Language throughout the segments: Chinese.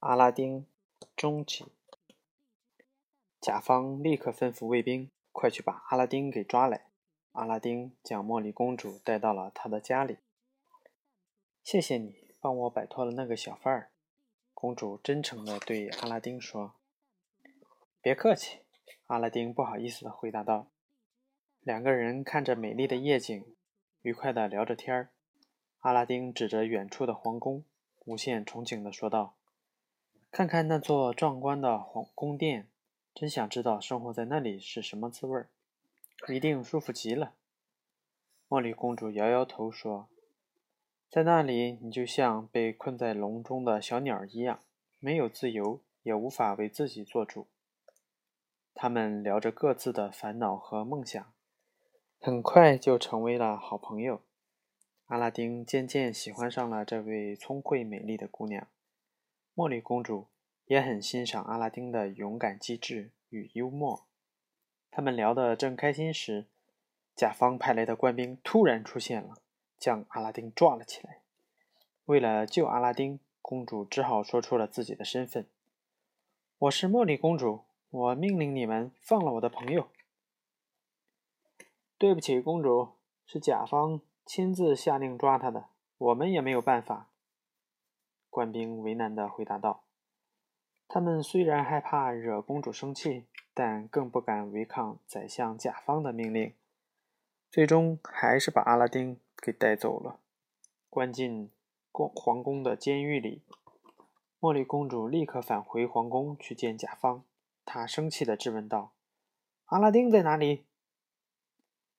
阿拉丁终极。甲方立刻吩咐卫兵：“快去把阿拉丁给抓来！”阿拉丁将茉莉公主带到了他的家里。谢谢你帮我摆脱了那个小贩儿，公主真诚地对阿拉丁说。“别客气。”阿拉丁不好意思地回答道。两个人看着美丽的夜景，愉快地聊着天儿。阿拉丁指着远处的皇宫，无限憧憬地说道。看看那座壮观的皇宫殿，真想知道生活在那里是什么滋味儿，一定舒服极了。茉莉公主摇摇头说：“在那里，你就像被困在笼中的小鸟一样，没有自由，也无法为自己做主。”他们聊着各自的烦恼和梦想，很快就成为了好朋友。阿拉丁渐渐喜欢上了这位聪慧美丽的姑娘。茉莉公主也很欣赏阿拉丁的勇敢机智与幽默。他们聊得正开心时，甲方派来的官兵突然出现了，将阿拉丁抓了起来。为了救阿拉丁，公主只好说出了自己的身份：“我是茉莉公主，我命令你们放了我的朋友。”对不起，公主，是甲方亲自下令抓他的，我们也没有办法。官兵为难地回答道：“他们虽然害怕惹公主生气，但更不敢违抗宰相甲方的命令。最终还是把阿拉丁给带走了，关进宫皇宫的监狱里。茉莉公主立刻返回皇宫去见甲方，她生气地质问道：‘阿拉丁在哪里？’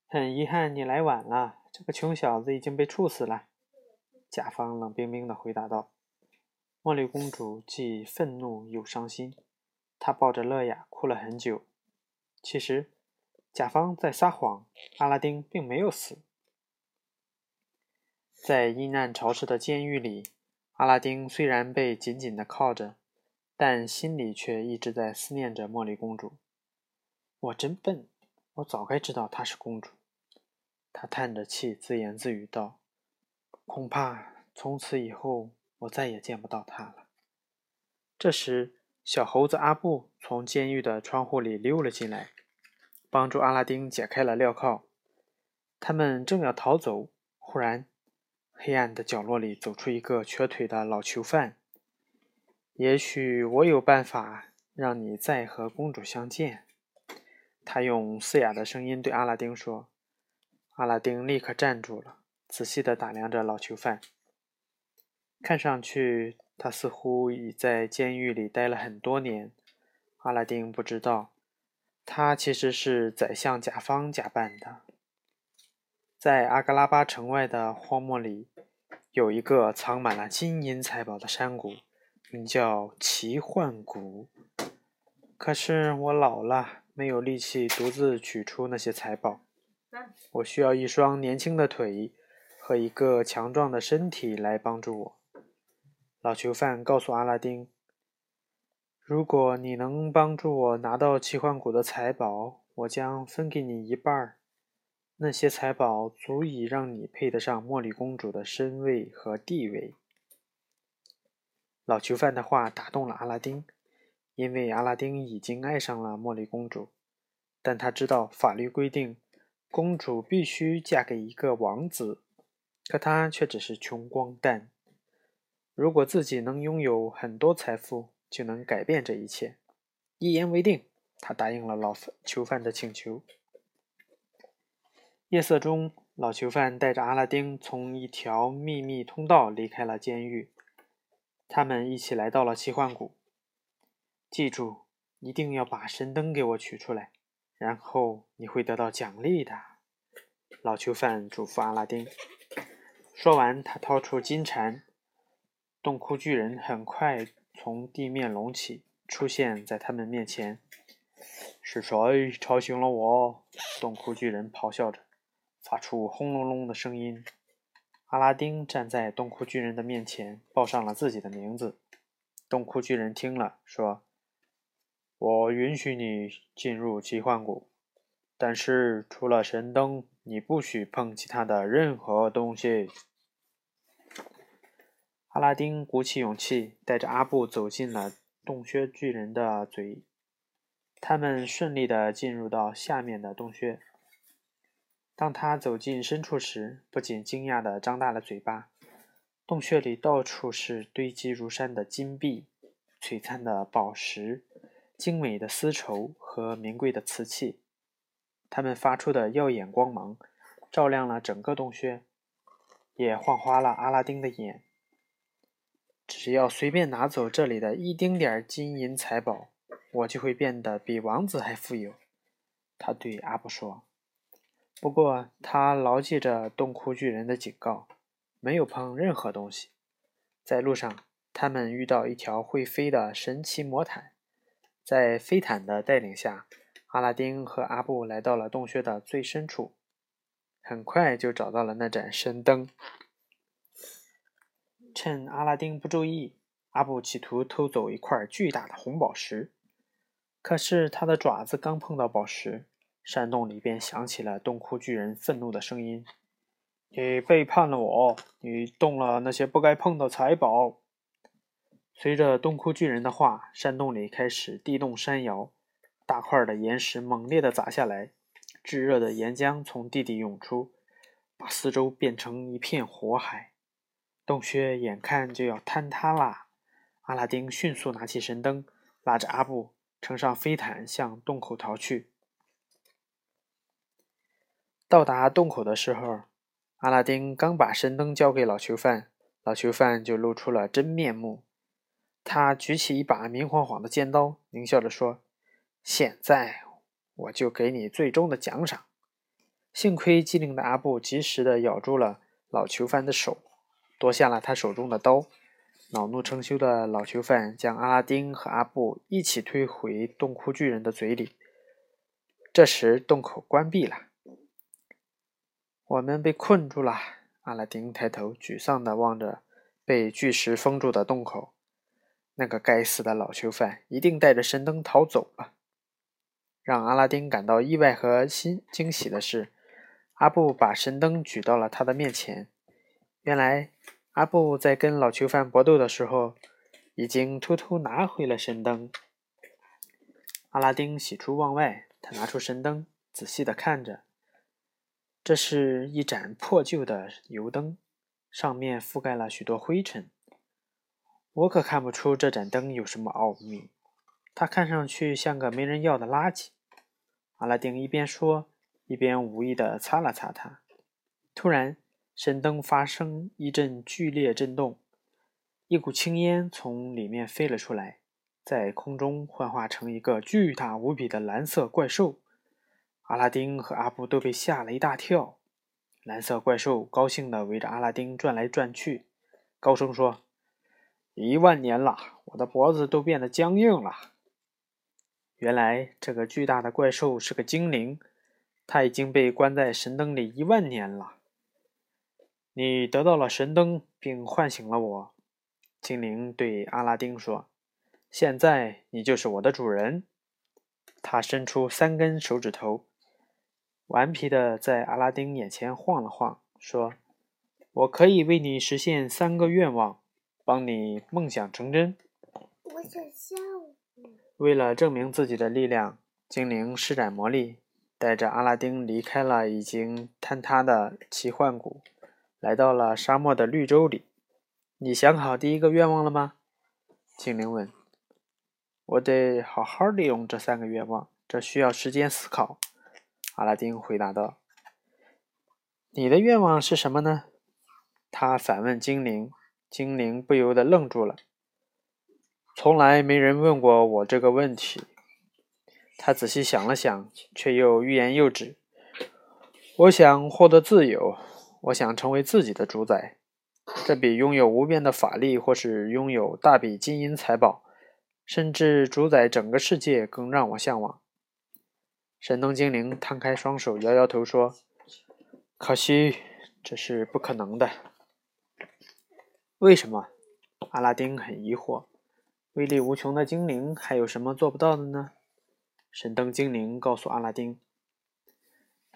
很遗憾，你来晚了。这个穷小子已经被处死了。”甲方冷冰冰地回答道。茉莉公主既愤怒又伤心，她抱着乐雅哭了很久。其实，甲方在撒谎，阿拉丁并没有死。在阴暗潮湿的监狱里，阿拉丁虽然被紧紧地靠着，但心里却一直在思念着茉莉公主。我真笨，我早该知道她是公主。他叹着气，自言自语道：“恐怕从此以后……”我再也见不到他了。这时，小猴子阿布从监狱的窗户里溜了进来，帮助阿拉丁解开了镣铐。他们正要逃走，忽然，黑暗的角落里走出一个瘸腿的老囚犯。也许我有办法让你再和公主相见。”他用嘶哑的声音对阿拉丁说。阿拉丁立刻站住了，仔细地打量着老囚犯。看上去，他似乎已在监狱里待了很多年。阿拉丁不知道，他其实是宰相甲方假扮的。在阿格拉巴城外的荒漠里，有一个藏满了金银财宝的山谷，名叫奇幻谷。可是我老了，没有力气独自取出那些财宝。我需要一双年轻的腿和一个强壮的身体来帮助我。老囚犯告诉阿拉丁：“如果你能帮助我拿到奇幻谷的财宝，我将分给你一半儿。那些财宝足以让你配得上茉莉公主的身位和地位。”老囚犯的话打动了阿拉丁，因为阿拉丁已经爱上了茉莉公主，但他知道法律规定，公主必须嫁给一个王子，可他却只是穷光蛋。如果自己能拥有很多财富，就能改变这一切。一言为定，他答应了老囚犯的请求。夜色中，老囚犯带着阿拉丁从一条秘密通道离开了监狱。他们一起来到了奇幻谷。记住，一定要把神灯给我取出来，然后你会得到奖励的。老囚犯嘱咐阿拉丁。说完，他掏出金蝉。洞窟巨人很快从地面隆起，出现在他们面前。是谁吵醒了我？洞窟巨人咆哮着，发出轰隆隆的声音。阿拉丁站在洞窟巨人的面前，报上了自己的名字。洞窟巨人听了，说：“我允许你进入奇幻谷，但是除了神灯，你不许碰其他的任何东西。”阿拉丁鼓起勇气，带着阿布走进了洞穴巨人的嘴。他们顺利地进入到下面的洞穴。当他走进深处时，不仅惊讶地张大了嘴巴。洞穴里到处是堆积如山的金币、璀璨的宝石、精美的丝绸和名贵的瓷器，它们发出的耀眼光芒，照亮了整个洞穴，也晃花了阿拉丁的眼。只要随便拿走这里的一丁点儿金银财宝，我就会变得比王子还富有。他对阿布说。不过，他牢记着洞窟巨人的警告，没有碰任何东西。在路上，他们遇到一条会飞的神奇魔毯，在飞毯的带领下，阿拉丁和阿布来到了洞穴的最深处，很快就找到了那盏神灯。趁阿拉丁不注意，阿布企图偷走一块巨大的红宝石，可是他的爪子刚碰到宝石。山洞里便响起了洞窟巨人愤怒的声音：“你背叛了我！你动了那些不该碰的财宝！”随着洞窟巨人的话，山洞里开始地动山摇，大块的岩石猛烈地砸下来，炙热的岩浆从地底涌出，把四周变成一片火海。洞穴眼看就要坍塌啦，阿拉丁迅速拿起神灯，拉着阿布乘上飞毯向洞口逃去。到达洞口的时候，阿拉丁刚把神灯交给老囚犯，老囚犯就露出了真面目。他举起一把明晃晃的尖刀，狞笑着说：“现在我就给你最终的奖赏。”幸亏机灵的阿布及时地咬住了老囚犯的手，夺下了他手中的刀。恼怒成羞的老囚犯将阿拉丁和阿布一起推回洞窟巨人的嘴里。这时，洞口关闭了。我们被困住了。阿拉丁抬头，沮丧地望着被巨石封住的洞口。那个该死的老囚犯一定带着神灯逃走了。让阿拉丁感到意外和新惊喜的是，阿布把神灯举到了他的面前。原来，阿布在跟老囚犯搏斗的时候，已经偷偷拿回了神灯。阿拉丁喜出望外，他拿出神灯，仔细地看着。这是一盏破旧的油灯，上面覆盖了许多灰尘。我可看不出这盏灯有什么奥秘，它看上去像个没人要的垃圾。阿拉丁一边说，一边无意地擦了擦它。突然，神灯发生一阵剧烈震动，一股青烟从里面飞了出来，在空中幻化成一个巨大无比的蓝色怪兽。阿拉丁和阿布都被吓了一大跳。蓝色怪兽高兴地围着阿拉丁转来转去，高声说：“一万年了，我的脖子都变得僵硬了。”原来这个巨大的怪兽是个精灵，它已经被关在神灯里一万年了。你得到了神灯，并唤醒了我。”精灵对阿拉丁说：“现在你就是我的主人。”他伸出三根手指头。顽皮的在阿拉丁眼前晃了晃，说：“我可以为你实现三个愿望，帮你梦想成真。”我想笑。为了证明自己的力量，精灵施展魔力，带着阿拉丁离开了已经坍塌的奇幻谷，来到了沙漠的绿洲里。你想好第一个愿望了吗？精灵问。“我得好好利用这三个愿望，这需要时间思考。”阿拉丁回答道：“你的愿望是什么呢？”他反问精灵。精灵不由得愣住了。从来没人问过我这个问题。他仔细想了想，却又欲言又止。我想获得自由，我想成为自己的主宰。这比拥有无边的法力，或是拥有大笔金银财宝，甚至主宰整个世界，更让我向往。神灯精灵摊开双手，摇摇头说：“可惜，这是不可能的。”为什么？阿拉丁很疑惑。威力无穷的精灵还有什么做不到的呢？神灯精灵告诉阿拉丁：“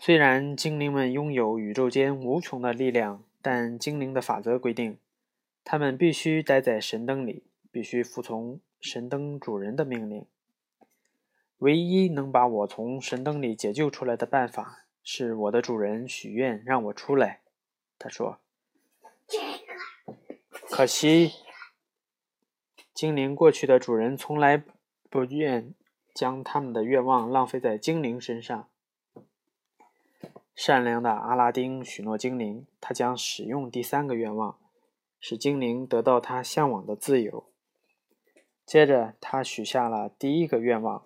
虽然精灵们拥有宇宙间无穷的力量，但精灵的法则规定，他们必须待在神灯里，必须服从神灯主人的命令。唯一能把我从神灯里解救出来的办法，是我的主人许愿让我出来。他说：“可惜，精灵过去的主人从来不愿将他们的愿望浪费在精灵身上。”善良的阿拉丁许诺精灵，他将使用第三个愿望，使精灵得到他向往的自由。接着，他许下了第一个愿望。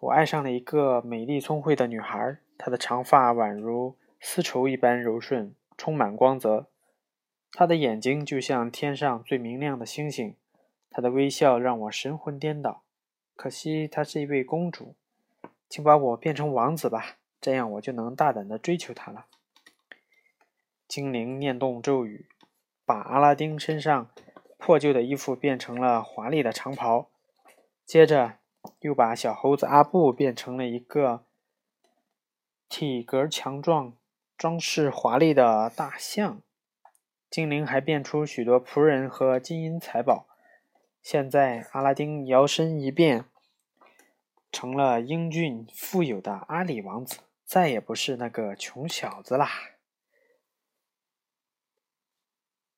我爱上了一个美丽聪慧的女孩，她的长发宛如丝绸一般柔顺，充满光泽。她的眼睛就像天上最明亮的星星，她的微笑让我神魂颠倒。可惜她是一位公主，请把我变成王子吧，这样我就能大胆的追求她了。精灵念动咒语，把阿拉丁身上破旧的衣服变成了华丽的长袍，接着。又把小猴子阿布变成了一个体格强壮、装饰华丽的大象。精灵还变出许多仆人和金银财宝。现在，阿拉丁摇身一变，成了英俊富有的阿里王子，再也不是那个穷小子啦。